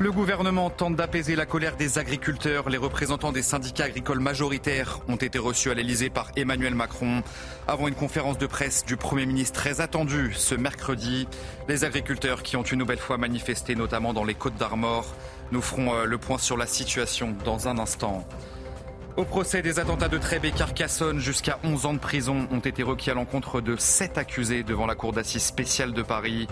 Le gouvernement tente d'apaiser la colère des agriculteurs. Les représentants des syndicats agricoles majoritaires ont été reçus à l'Elysée par Emmanuel Macron avant une conférence de presse du Premier ministre très attendue ce mercredi. Les agriculteurs qui ont une nouvelle fois manifesté, notamment dans les Côtes d'Armor, nous ferons euh, le point sur la situation dans un instant. Au procès des attentats de Trèbes et Carcassonne, jusqu'à 11 ans de prison ont été requis à l'encontre de 7 accusés devant la Cour d'assises spéciale de Paris.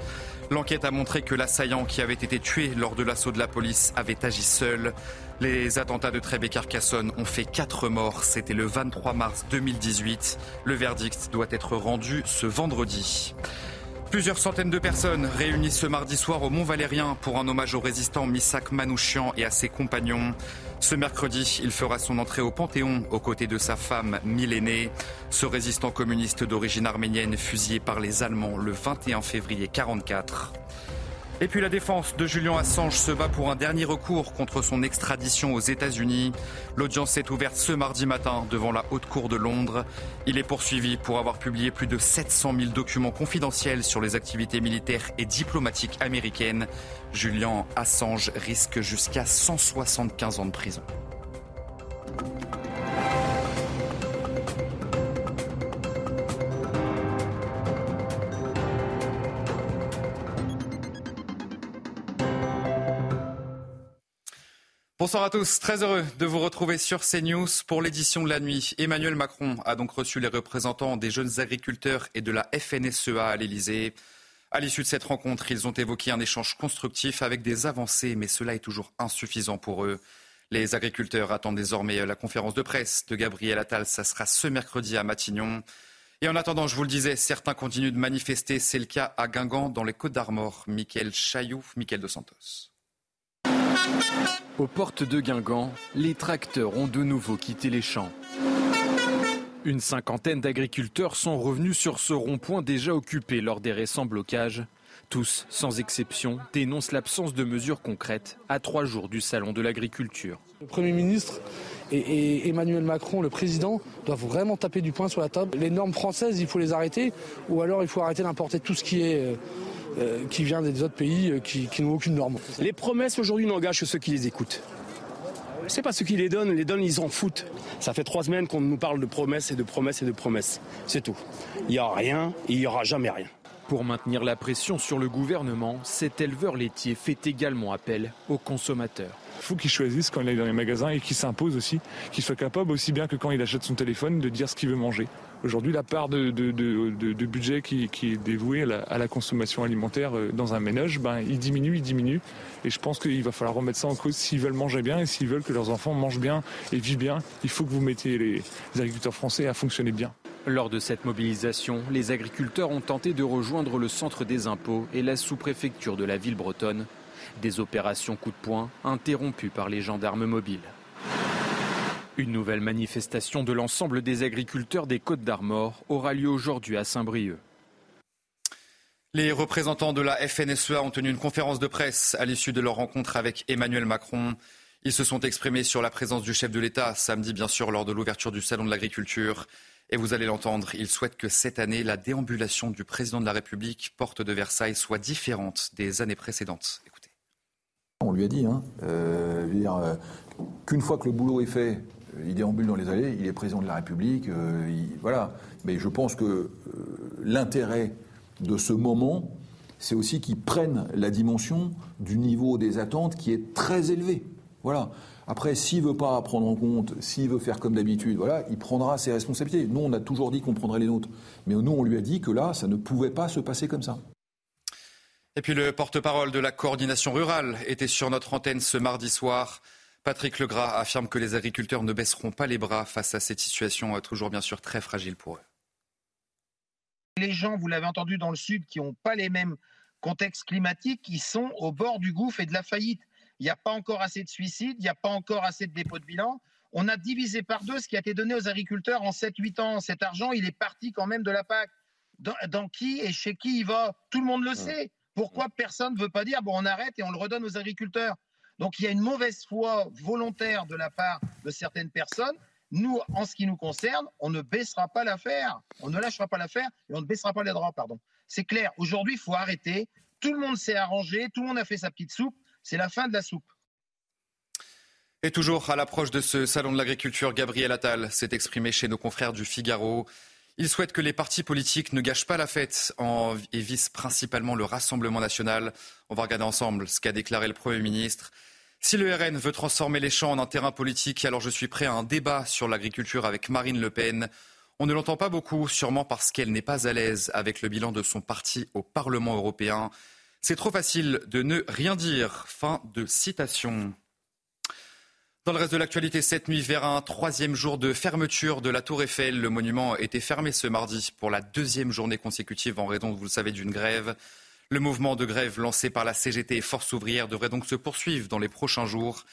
L'enquête a montré que l'assaillant qui avait été tué lors de l'assaut de la police avait agi seul. Les attentats de Trèbes et Carcassonne ont fait 4 morts. C'était le 23 mars 2018. Le verdict doit être rendu ce vendredi. Plusieurs centaines de personnes réunies ce mardi soir au Mont-Valérien pour un hommage au résistant Missak Manouchian et à ses compagnons. Ce mercredi, il fera son entrée au Panthéon aux côtés de sa femme millénée. Ce résistant communiste d'origine arménienne fusillé par les Allemands le 21 février 1944. Et puis la défense de Julian Assange se bat pour un dernier recours contre son extradition aux États-Unis. L'audience est ouverte ce mardi matin devant la Haute Cour de Londres. Il est poursuivi pour avoir publié plus de 700 000 documents confidentiels sur les activités militaires et diplomatiques américaines. Julian Assange risque jusqu'à 175 ans de prison. Bonsoir à tous, très heureux de vous retrouver sur CNews pour l'édition de la nuit. Emmanuel Macron a donc reçu les représentants des jeunes agriculteurs et de la FNSEA à l'Elysée. À l'issue de cette rencontre, ils ont évoqué un échange constructif avec des avancées, mais cela est toujours insuffisant pour eux. Les agriculteurs attendent désormais la conférence de presse de Gabriel Attal. Ça sera ce mercredi à Matignon. Et en attendant, je vous le disais, certains continuent de manifester. C'est le cas à Guingamp, dans les Côtes d'Armor. Michael Chailloux, Michael de Santos. Aux portes de Guingamp, les tracteurs ont de nouveau quitté les champs. Une cinquantaine d'agriculteurs sont revenus sur ce rond-point déjà occupé lors des récents blocages. Tous, sans exception, dénoncent l'absence de mesures concrètes à trois jours du Salon de l'agriculture. Le Premier ministre et, Emmanuel Macron, le président, doivent vraiment taper du poing sur la table. Les normes françaises, il faut les arrêter, ou alors il faut arrêter d'importer tout ce qui est euh, qui vient des autres pays euh, qui, n'ont aucune norme. Les promesses aujourd'hui n'engagent que ceux qui les écoutent. C'est pas ceux qui les donnent, les donnent, ils en foutent. Ça fait trois semaines qu'on nous parle de promesses et de promesses et de promesses. C'est tout. Il n'y a rien et il n'y aura jamais rien. Pour maintenir la pression sur le gouvernement, cet éleveur laitier fait également appel aux consommateurs. Il faut qu'il choisisse quand il est dans les magasins et qu'il s'impose aussi, qu'il soit capable aussi bien que quand il achète son téléphone de dire ce qu'il veut manger. Aujourd'hui, la part de, budget qui, est dévouée à la, consommation alimentaire euh, dans un ménage, ben, il diminue, il diminue. Et je pense qu'il va falloir remettre ça en cause s'ils veulent manger bien et s'ils veulent que leurs enfants mangent bien et vivent bien. Il faut que vous mettiez les, les agriculteurs français à fonctionner bien. Lors de cette mobilisation, les agriculteurs ont tenté de rejoindre le centre des impôts et la sous-préfecture de la ville bretonne. Des opérations coup de poing interrompues par les gendarmes mobiles. Une nouvelle manifestation de l'ensemble des agriculteurs des Côtes d'Armor aura lieu aujourd'hui à Saint-Brieuc. Les représentants de la FNSEA ont tenu une conférence de presse à l'issue de leur rencontre avec Emmanuel Macron. Ils se sont exprimés sur la présence du chef de l'État samedi, bien sûr, lors de l'ouverture du Salon de l'agriculture. Et vous allez l'entendre, ils souhaitent que cette année, la déambulation du président de la République, porte de Versailles, soit différente des années précédentes. Écoutez. On lui a dit hein, euh, euh, qu'une fois que le boulot est fait, il déambule dans les allées, il est président de la République, euh, voilà. Mais je pense que euh, l'intérêt de ce moment, c'est aussi qu'il prenne la dimension du niveau des attentes qui est très élevé. Voilà. Après, s'il veut pas prendre en compte, s'il veut faire comme d'habitude, voilà, il prendra ses responsabilités. Nous, on a toujours dit qu'on prendrait les nôtres, mais nous, on lui a dit que là, ça ne pouvait pas se passer comme ça. Et puis le porte-parole de la coordination rurale était sur notre antenne ce mardi soir. Patrick Legras affirme que les agriculteurs ne baisseront pas les bras face à cette situation euh, toujours bien sûr très fragile pour eux. Les gens, vous l'avez entendu dans le sud, qui n'ont pas les mêmes contexte climatique qui sont au bord du gouffre et de la faillite. Il n'y a pas encore assez de suicides, il n'y a pas encore assez de dépôts de bilan. On a divisé par deux ce qui a été donné aux agriculteurs en 7-8 ans. Cet argent, il est parti quand même de la PAC. Dans, qui et chez qui il va? Tout le monde le sait. Pourquoi personne ne veut pas dire, bon, on arrête et on le redonne aux agriculteurs? Donc il y a une mauvaise foi volontaire de la part de certaines personnes. Nous, en ce qui nous concerne, on ne baissera pas l'affaire. On ne lâchera pas l'affaire et on ne baissera pas les droits, pardon. C'est clair. Aujourd'hui, il faut arrêter. Tout le monde s'est arrangé, tout le monde a fait sa petite soupe. C'est la fin de la soupe. Et toujours à l'approche de ce salon de l'agriculture, Gabriel Attal s'est exprimé chez nos confrères du Figaro. Il souhaite que les partis politiques ne gâchent pas la fête et visent principalement le Rassemblement national. On va regarder ensemble ce qu'a déclaré le Premier ministre. Si le RN veut transformer les champs en un terrain politique, alors je suis prêt à un débat sur l'agriculture avec Marine Le Pen. On ne l'entend pas beaucoup, sûrement parce qu'elle n'est pas à l'aise avec le bilan de son parti au Parlement européen. C'est trop facile de ne rien dire. Fin de citation. Dans le reste de l'actualité, cette nuit, vers un troisième jour de fermeture de la Tour Eiffel, le monument été fermé ce mardi pour la deuxième journée consécutive en raison, vous le savez, d'une grève. Le mouvement de grève lancé par la CGT et Force ouvrière devrait donc se poursuivre dans les prochains jours.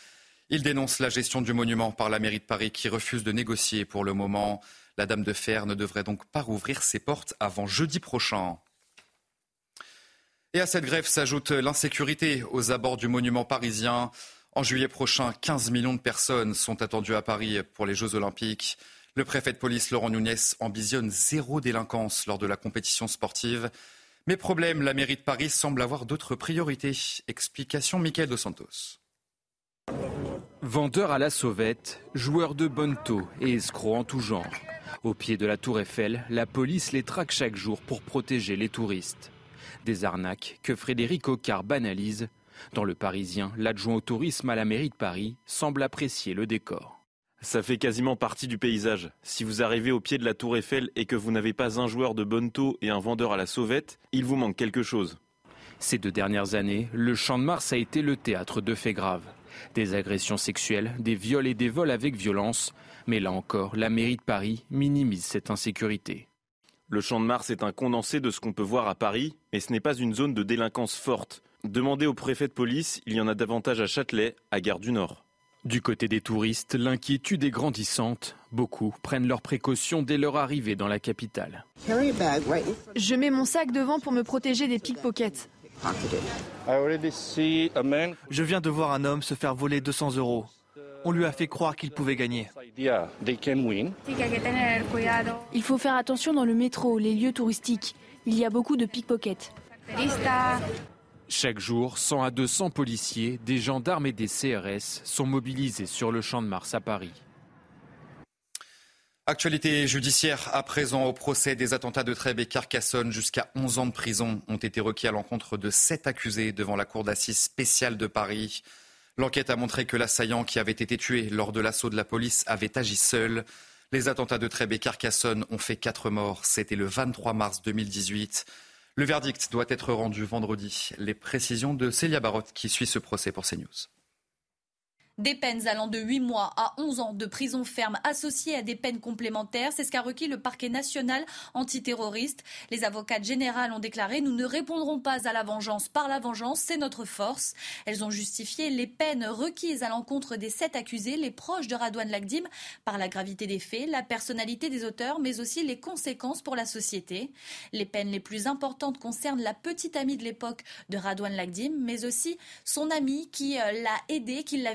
Il dénonce la gestion du monument par la mairie de Paris qui refuse de négocier pour le moment. La Dame de Fer ne devrait donc pas rouvrir ses portes avant jeudi prochain. Et à cette grève s'ajoute l'insécurité aux abords du monument parisien. En juillet prochain, 15 millions de personnes sont attendues à Paris pour les Jeux Olympiques. Le préfet de police, Laurent Nunez, ambitionne zéro délinquance lors de la compétition sportive. Mais problème, la mairie de Paris semble avoir d'autres priorités. Explication Michael Dos Santos. Vendeurs à la sauvette, joueurs de bonneto et escrocs en tout genre. Au pied de la tour Eiffel, la police les traque chaque jour pour protéger les touristes. Des arnaques que Frédéric Ocard banalise dans le Parisien, l'adjoint au tourisme à la mairie de Paris semble apprécier le décor. Ça fait quasiment partie du paysage. Si vous arrivez au pied de la tour Eiffel et que vous n'avez pas un joueur de bonneto et un vendeur à la sauvette, il vous manque quelque chose. Ces deux dernières années, le Champ de Mars a été le théâtre de faits graves. Des agressions sexuelles, des viols et des vols avec violence. Mais là encore, la mairie de Paris minimise cette insécurité. Le Champ de Mars est un condensé de ce qu'on peut voir à Paris, mais ce n'est pas une zone de délinquance forte. Demandez au préfet de police, il y en a davantage à Châtelet, à Gare du Nord. Du côté des touristes, l'inquiétude est grandissante. Beaucoup prennent leurs précautions dès leur arrivée dans la capitale. Je mets mon sac devant pour me protéger des pickpockets. Je viens de voir un homme se faire voler 200 euros. On lui a fait croire qu'il pouvait gagner. Il faut faire attention dans le métro, les lieux touristiques. Il y a beaucoup de pickpockets. Chaque jour, 100 à 200 policiers, des gendarmes et des CRS sont mobilisés sur le champ de Mars à Paris. Actualité judiciaire à présent au procès des attentats de Trèbes et Carcassonne. Jusqu'à 11 ans de prison ont été requis à l'encontre de sept accusés devant la cour d'assises spéciale de Paris. L'enquête a montré que l'assaillant qui avait été tué lors de l'assaut de la police avait agi seul. Les attentats de Trèbes et Carcassonne ont fait quatre morts. C'était le 23 mars 2018. Le verdict doit être rendu vendredi. Les précisions de Célia Barotte qui suit ce procès pour CNews. Des peines allant de 8 mois à 11 ans de prison ferme associées à des peines complémentaires, c'est ce qu'a requis le parquet national antiterroriste. Les avocats générales ont déclaré Nous ne répondrons pas à la vengeance par la vengeance, c'est notre force. Elles ont justifié les peines requises à l'encontre des sept accusés, les proches de Radouane Lagdim, par la gravité des faits, la personnalité des auteurs, mais aussi les conséquences pour la société. Les peines les plus importantes concernent la petite amie de l'époque de Radouane Lagdim, mais aussi son amie qui euh, l'a aidé, qui l'a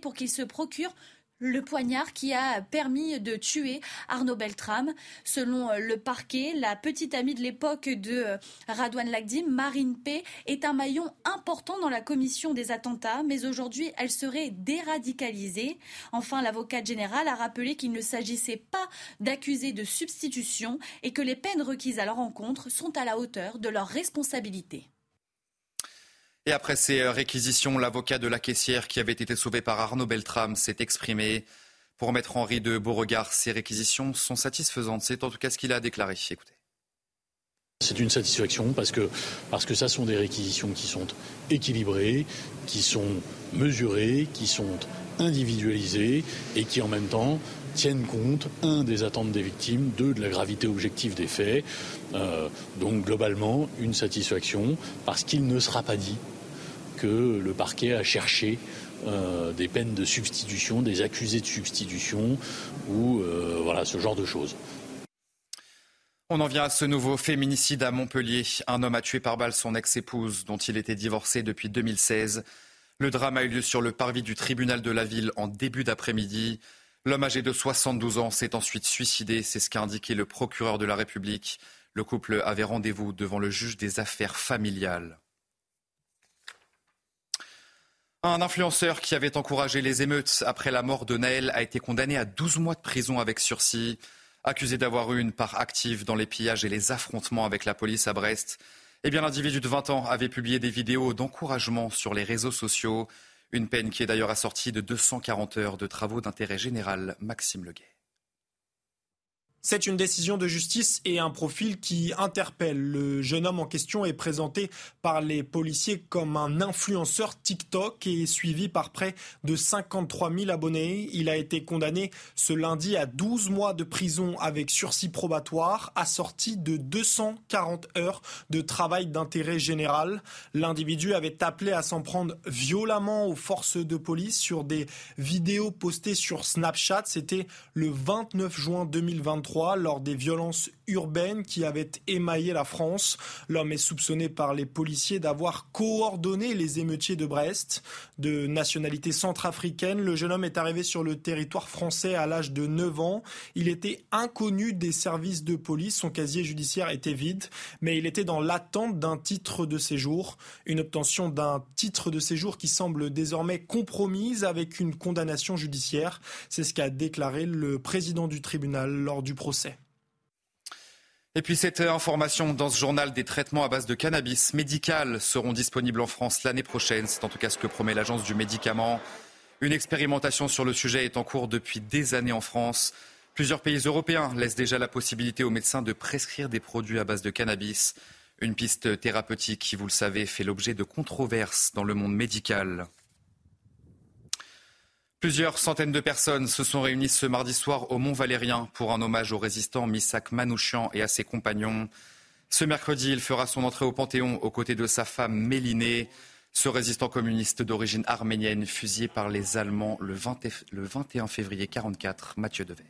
pour qu'il se procure le poignard qui a permis de tuer Arnaud Beltrame. Selon euh, le parquet, la petite amie de l'époque de euh, Radouane Lagdim, Marine P, est un maillon important dans la commission des attentats, mais aujourd'hui, elle serait déradicalisée. Enfin, l'avocat général a rappelé qu'il ne s'agissait pas d'accusés de substitution et que les peines requises à leur encontre sont à la hauteur de leurs responsabilités. Et après ces euh, réquisitions, l'avocat de la caissière qui avait été sauvé par Arnaud Beltrame s'est exprimé. Pour mettre Henri de Beauregard, ces réquisitions sont satisfaisantes. C'est en tout cas ce qu'il a déclaré. Écoutez. C'est une satisfaction parce que, parce que ça sont des réquisitions qui sont équilibrées, qui sont mesurées, qui sont individualisées et qui en même temps tiennent compte, un, des attentes des victimes, deux, de la gravité objective des faits. Euh, donc globalement, une satisfaction, parce qu'il ne sera pas dit que le parquet a cherché euh, des peines de substitution, des accusés de substitution ou euh, voilà ce genre de choses. On en vient à ce nouveau féminicide à Montpellier. Un homme a tué par balle son ex-épouse dont il était divorcé depuis 2016. Le drame a eu lieu sur le parvis du tribunal de la ville en début d'après-midi. L'homme âgé de 72 ans s'est ensuite suicidé, c'est ce qu'a indiqué le procureur de la République. Le couple avait rendez-vous devant le juge des affaires familiales. Un influenceur qui avait encouragé les émeutes après la mort de Naël a été condamné à 12 mois de prison avec sursis. Accusé d'avoir eu une part active dans les pillages et les affrontements avec la police à Brest, eh bien l'individu de 20 ans avait publié des vidéos d'encouragement sur les réseaux sociaux. Une peine qui est d'ailleurs assortie de 240 heures de travaux d'intérêt général. Maxime Leguet. C'est une décision de justice et un profil qui interpelle. Le jeune homme en question est présenté par les policiers comme un influenceur TikTok et suivi par près de 53 000 abonnés. Il a été condamné ce lundi à 12 mois de prison avec sursis probatoire, assorti de 240 heures de travail d'intérêt général. L'individu avait appelé à s'en prendre violemment aux forces de police sur des vidéos postées sur Snapchat. C'était le 29 juin 2023 lors des violences urbaines qui avaient émaillé la France. L'homme est soupçonné par les policiers d'avoir coordonné les émeutiers de Brest. De nationalité centrafricaine, le jeune homme est arrivé sur le territoire français à l'âge de 9 ans. Il était inconnu des services de police, son casier judiciaire était vide, mais il était dans l'attente d'un titre de séjour. Une obtention d'un titre de séjour qui semble désormais compromise avec une condamnation judiciaire. C'est ce qu'a déclaré le président du tribunal lors du procès. Et puis cette information dans ce journal, des traitements à base de cannabis médical seront disponibles en France l'année prochaine. C'est en tout cas ce que promet l'agence du médicament. Une expérimentation sur le sujet est en cours depuis des années en France. Plusieurs pays européens laissent déjà la possibilité aux médecins de prescrire des produits à base de cannabis. Une piste thérapeutique qui, vous le savez, fait l'objet de controverses dans le monde médical. Plusieurs centaines de personnes se sont réunies ce mardi soir au Mont Valérien pour un hommage au résistant Misak Manouchian et à ses compagnons. Ce mercredi, il fera son entrée au Panthéon aux côtés de sa femme Mélinée, ce résistant communiste d'origine arménienne fusillé par les Allemands le, 21 février 1944, Mathieu Devez.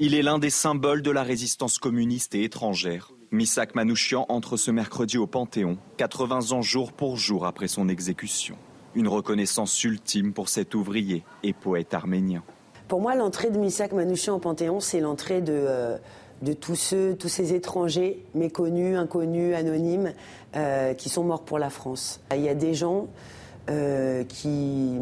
Il est l'un des symboles de la résistance communiste et étrangère. Misak Manouchian entre ce mercredi au Panthéon, 80 ans jour pour jour après son exécution. Une reconnaissance ultime pour cet ouvrier et poète arménien. Pour moi, l'entrée de Misak Manouchian au Panthéon, c'est l'entrée de, euh, de tous ceux, tous ces étrangers méconnus, inconnus, anonymes, euh, qui sont morts pour la France. Il y a des gens euh, qui,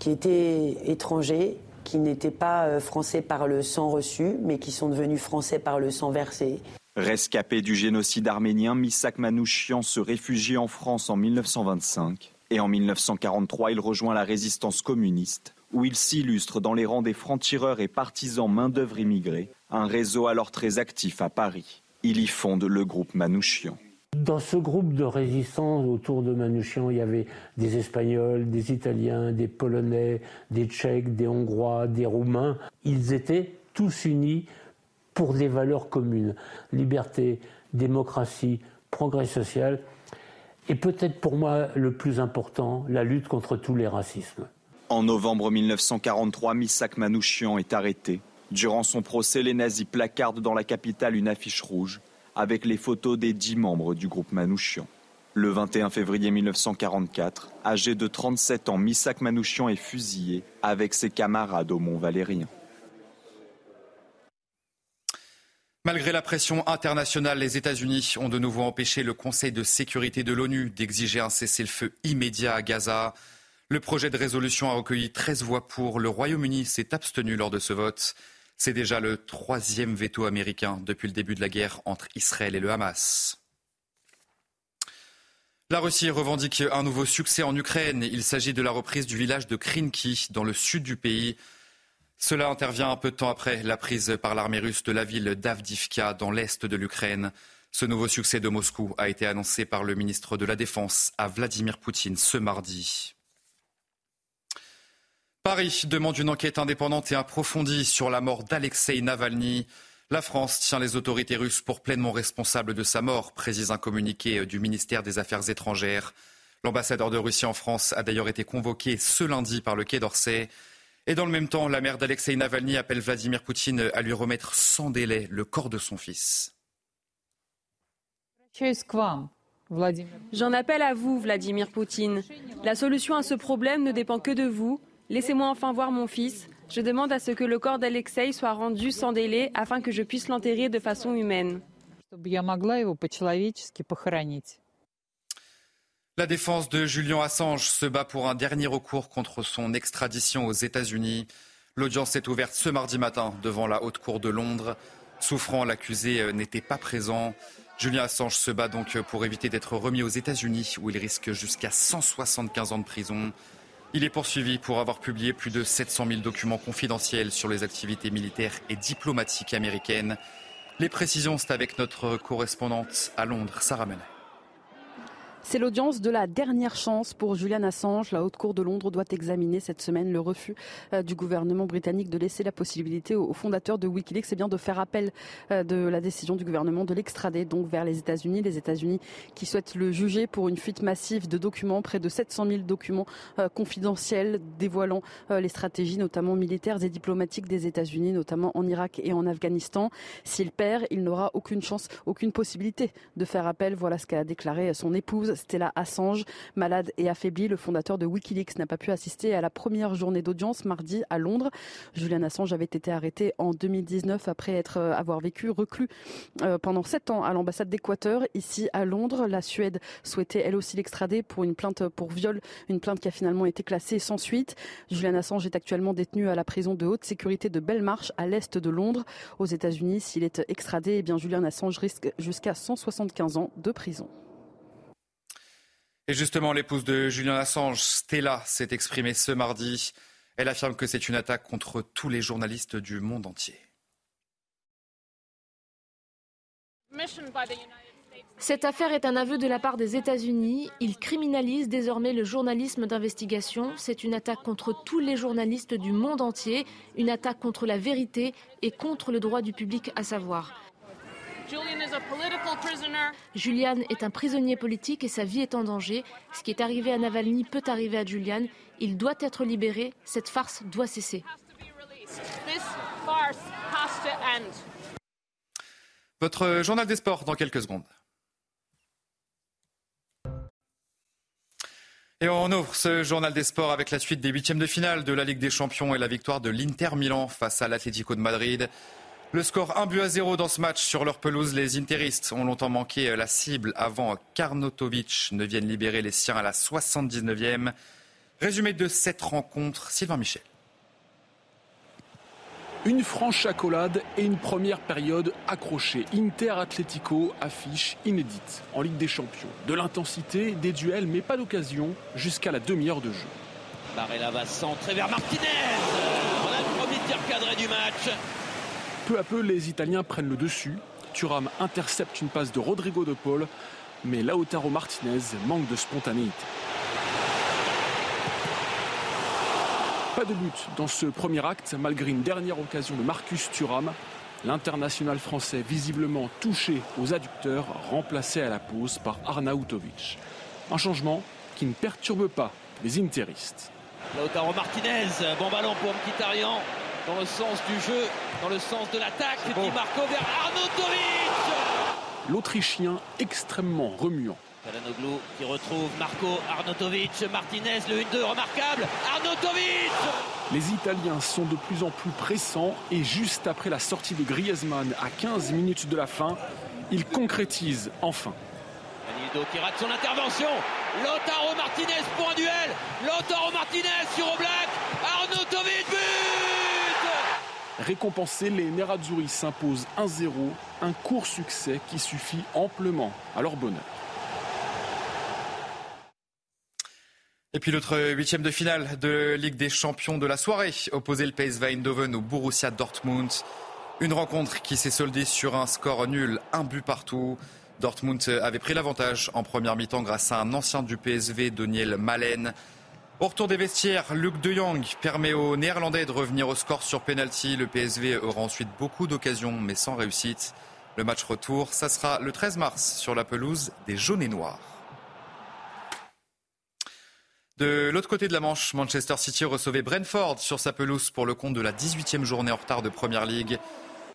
qui étaient étrangers, qui n'étaient pas français par le sang reçu, mais qui sont devenus français par le sang versé. Rescapé du génocide arménien, Misak Manouchian se réfugie en France en 1925. Et en 1943, il rejoint la résistance communiste, où il s'illustre dans les rangs des francs-tireurs et partisans main-d'œuvre immigrés, un réseau alors très actif à Paris. Il y fonde le groupe Manouchian. Dans ce groupe de résistance autour de Manouchian, il y avait des Espagnols, des Italiens, des Polonais, des Tchèques, des Hongrois, des Roumains. Ils étaient tous unis pour des valeurs communes. Liberté, démocratie, progrès social et peut-être pour moi le plus important, la lutte contre tous les racismes. En novembre 1943, Misak Manouchian est arrêté. Durant son procès, les nazis placardent dans la capitale une affiche rouge avec les photos des dix membres du groupe Manouchian. Le 21 février 1944, âgé de 37 ans, Misak Manouchian est fusillé avec ses camarades au Mont Valérien. Malgré la pression internationale, les États-Unis ont de nouveau empêché le Conseil de sécurité de l'ONU d'exiger un cessez-le-feu immédiat à Gaza. Le projet de résolution a recueilli 13 voix pour. Le Royaume-Uni s'est abstenu lors de ce vote. C'est déjà le troisième veto américain depuis le début de la guerre entre Israël et le Hamas. La Russie revendique un nouveau succès en Ukraine. Il s'agit de la reprise du village de Krinky dans le sud du pays. Cela intervient un peu de temps après la prise par l'armée russe de la ville d'Avdivka dans l'est de l'Ukraine. Ce nouveau succès de Moscou a été annoncé par le ministre de la Défense à Vladimir Poutine ce mardi. Paris demande une enquête indépendante et approfondie sur la mort d'Alexei Navalny. La France tient les autorités russes pour pleinement responsables de sa mort, précise un communiqué du ministère des Affaires étrangères. L'ambassadeur de Russie en France a d'ailleurs été convoqué ce lundi par le Quai d'Orsay. Et dans le même temps, la mère d'Alexei Navalny appelle Vladimir Poutine à lui remettre sans délai le corps de son fils. J'en appelle à vous, Vladimir Poutine. La solution à ce problème ne dépend que de vous. Laissez-moi enfin voir mon fils. Je demande à ce que le corps d'Alexei soit rendu sans délai afin que je puisse l'enterrer de façon humaine. La défense de Julian Assange se bat pour un dernier recours contre son extradition aux États-Unis. L'audience est ouverte ce mardi matin devant la Haute Cour de Londres. Souffrant, l'accusé n'était pas présent. Julian Assange se bat donc pour éviter d'être remis aux États-Unis où il risque jusqu'à 175 ans de prison. Il est poursuivi pour avoir publié plus de 700 000 documents confidentiels sur les activités militaires et diplomatiques américaines. Les précisions, c'est avec notre correspondante à Londres, Sarah Menet. C'est l'audience de la dernière chance pour Julian Assange. La Haute Cour de Londres doit examiner cette semaine le refus euh, du gouvernement britannique de laisser la possibilité aux fondateurs de Wikileaks eh bien, de faire appel euh, de la décision du gouvernement de l'extrader donc vers les États-Unis. Les États-Unis qui souhaitent le juger pour une fuite massive de documents, près de 700 000 documents euh, confidentiels dévoilant les stratégies notamment militaires et diplomatiques des États-Unis, notamment en Irak et en Afghanistan. S'il perd, il n'aura aucune chance, aucune possibilité de faire appel. Voilà ce qu'a déclaré son épouse Stella Assange. Malade et affaibli, le fondateur de Wikileaks n'a pas pu assister à la première journée d'audience mardi à Londres. Julian Assange avait été arrêté en 2019 après euh, avoir vécu reclus euh, pendant sept ans à l'ambassade d'Équateur ici à Londres. La Suède souhaitait elle aussi l'extrader pour une plainte pour viol, une plainte qui a finalement été classée sans suite. Julian Assange est actuellement détenu à la prison de haute sécurité de Belmarsh à l'est de Londres. Aux États-Unis, s'il est extradé, eh Julian Assange risque jusqu'à 175 ans de prison. Et justement, l'épouse de Julian Assange, Stella, s'est exprimée ce mardi. Elle affirme que c'est une attaque contre tous les journalistes du monde entier. Cette affaire est un aveu de la part des États-Unis. Ils criminalisent désormais le journalisme d'investigation. C'est une attaque contre tous les journalistes du monde entier, une attaque contre la vérité et contre le droit du public à savoir. Julian est un prisonnier politique et sa vie est en danger. Ce qui est arrivé à Navalny peut arriver à Julian. Il doit être libéré. Cette farce doit cesser. Votre journal des sports dans quelques secondes. Et on ouvre ce journal des sports avec la suite des huitièmes de finale de la Ligue des Champions et la victoire de l'Inter Milan face à l'Atlético de Madrid. Le score 1 but à 0 dans ce match sur leur pelouse. Les Interistes ont longtemps manqué la cible avant qu'Arnotovic ne vienne libérer les siens à la 79e. Résumé de cette rencontre, Sylvain Michel. Une franche accolade et une première période accrochée. Inter Atletico affiche inédite en Ligue des Champions. De l'intensité, des duels, mais pas d'occasion jusqu'à la demi-heure de jeu. Barrella va centrer vers Martinez. On a le premier tir cadré du match. Peu à peu, les Italiens prennent le dessus. Thuram intercepte une passe de Rodrigo de Paul, mais Lautaro Martinez manque de spontanéité. Pas de but dans ce premier acte, malgré une dernière occasion de Marcus Thuram. L'international français, visiblement touché aux adducteurs, remplacé à la pause par Arnautovic. Un changement qui ne perturbe pas les interistes. Lautaro Martinez, bon ballon pour Mkhitaryan dans le sens du jeu, dans le sens de l'attaque. Di Marco vers Arnautovic L'Autrichien extrêmement remuant. Kalanoglu qui retrouve Marco Arnautovic, Martinez, le 1-2 remarquable, Arnautovic Les Italiens sont de plus en plus pressants et juste après la sortie de Griezmann à 15 minutes de la fin, ils concrétisent enfin. Danilo qui rate son intervention, Lautaro Martinez pour un duel, Lautaro Martinez sur Oblak, Arnautovic Récompensés, les Nerazzurri s'imposent 1-0, un court succès qui suffit amplement à leur bonheur. Et puis l'autre huitième de finale de Ligue des Champions de la soirée, opposé le PSV Eindhoven au Borussia Dortmund. Une rencontre qui s'est soldée sur un score nul, un but partout. Dortmund avait pris l'avantage en première mi-temps grâce à un ancien du PSV, Daniel Malen. Au retour des vestiaires, Luc de Jong permet aux Néerlandais de revenir au score sur penalty. Le PSV aura ensuite beaucoup d'occasions, mais sans réussite. Le match retour, ça sera le 13 mars sur la pelouse des Jaunes et Noirs. De l'autre côté de la Manche, Manchester City recevait Brentford sur sa pelouse pour le compte de la 18e journée en retard de Première League.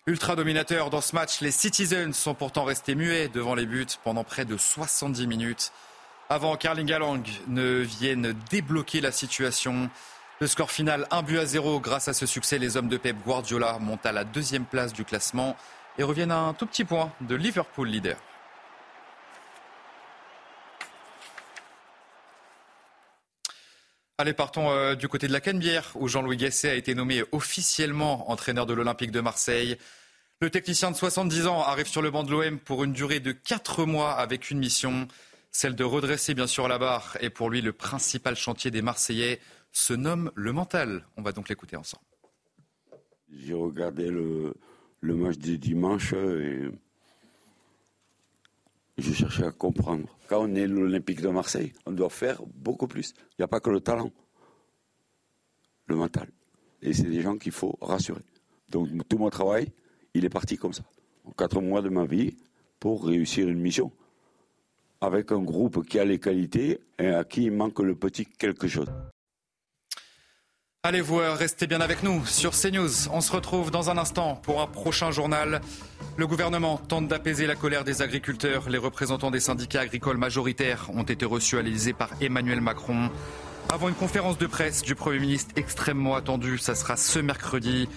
Ultra dominateur dans ce match, les Citizens sont pourtant restés muets devant les buts pendant près de 70 minutes avant qu'Arling Galang ne vienne débloquer la situation. Le score final, un but à zéro. Grâce à ce succès, les hommes de Pep Guardiola montent à la deuxième place du classement et reviennent à un tout petit point de Liverpool leader. Allez, partons euh, du côté de la Canebière, où Jean-Louis Gasset a été nommé officiellement entraîneur de l'Olympique de Marseille. Le technicien de 70 ans arrive sur le banc de l'OM pour une durée de 4 mois avec une mission celle de redresser bien sûr la barre. Et pour lui, le principal chantier des Marseillais se nomme le mental. On va donc l'écouter ensemble. J'ai regardé le, match du dimanche et je cherchais à comprendre. Quand on est l'Olympique de Marseille, on doit faire beaucoup plus. Il n'y a pas que le talent, le mental. Et c'est des gens qu'il faut rassurer. Donc tout mon travail, il est parti comme ça. Quatre mois de ma vie pour réussir une mission avec un groupe qui a les qualités et à qui il manque le petit quelque chose. Allez vous restez bien avec nous sur CNews. On se retrouve dans un instant pour un prochain journal. Le gouvernement tente d'apaiser la colère des agriculteurs. Les représentants des syndicats agricoles majoritaires ont été reçus à l'Elysée par Emmanuel Macron. Avant une conférence de presse du Premier ministre extrêmement attendue, ça sera ce mercredi.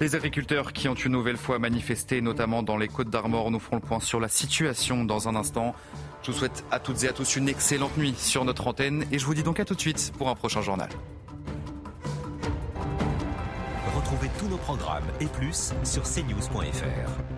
Les agriculteurs qui ont une nouvelle fois manifesté, notamment dans les Côtes d'Armor, nous ferons le point sur la situation dans un instant. Je vous souhaite à toutes et à tous une excellente nuit sur notre antenne et je vous dis donc à tout de suite pour un prochain journal. Retrouvez tous nos programmes et plus sur cnews.fr.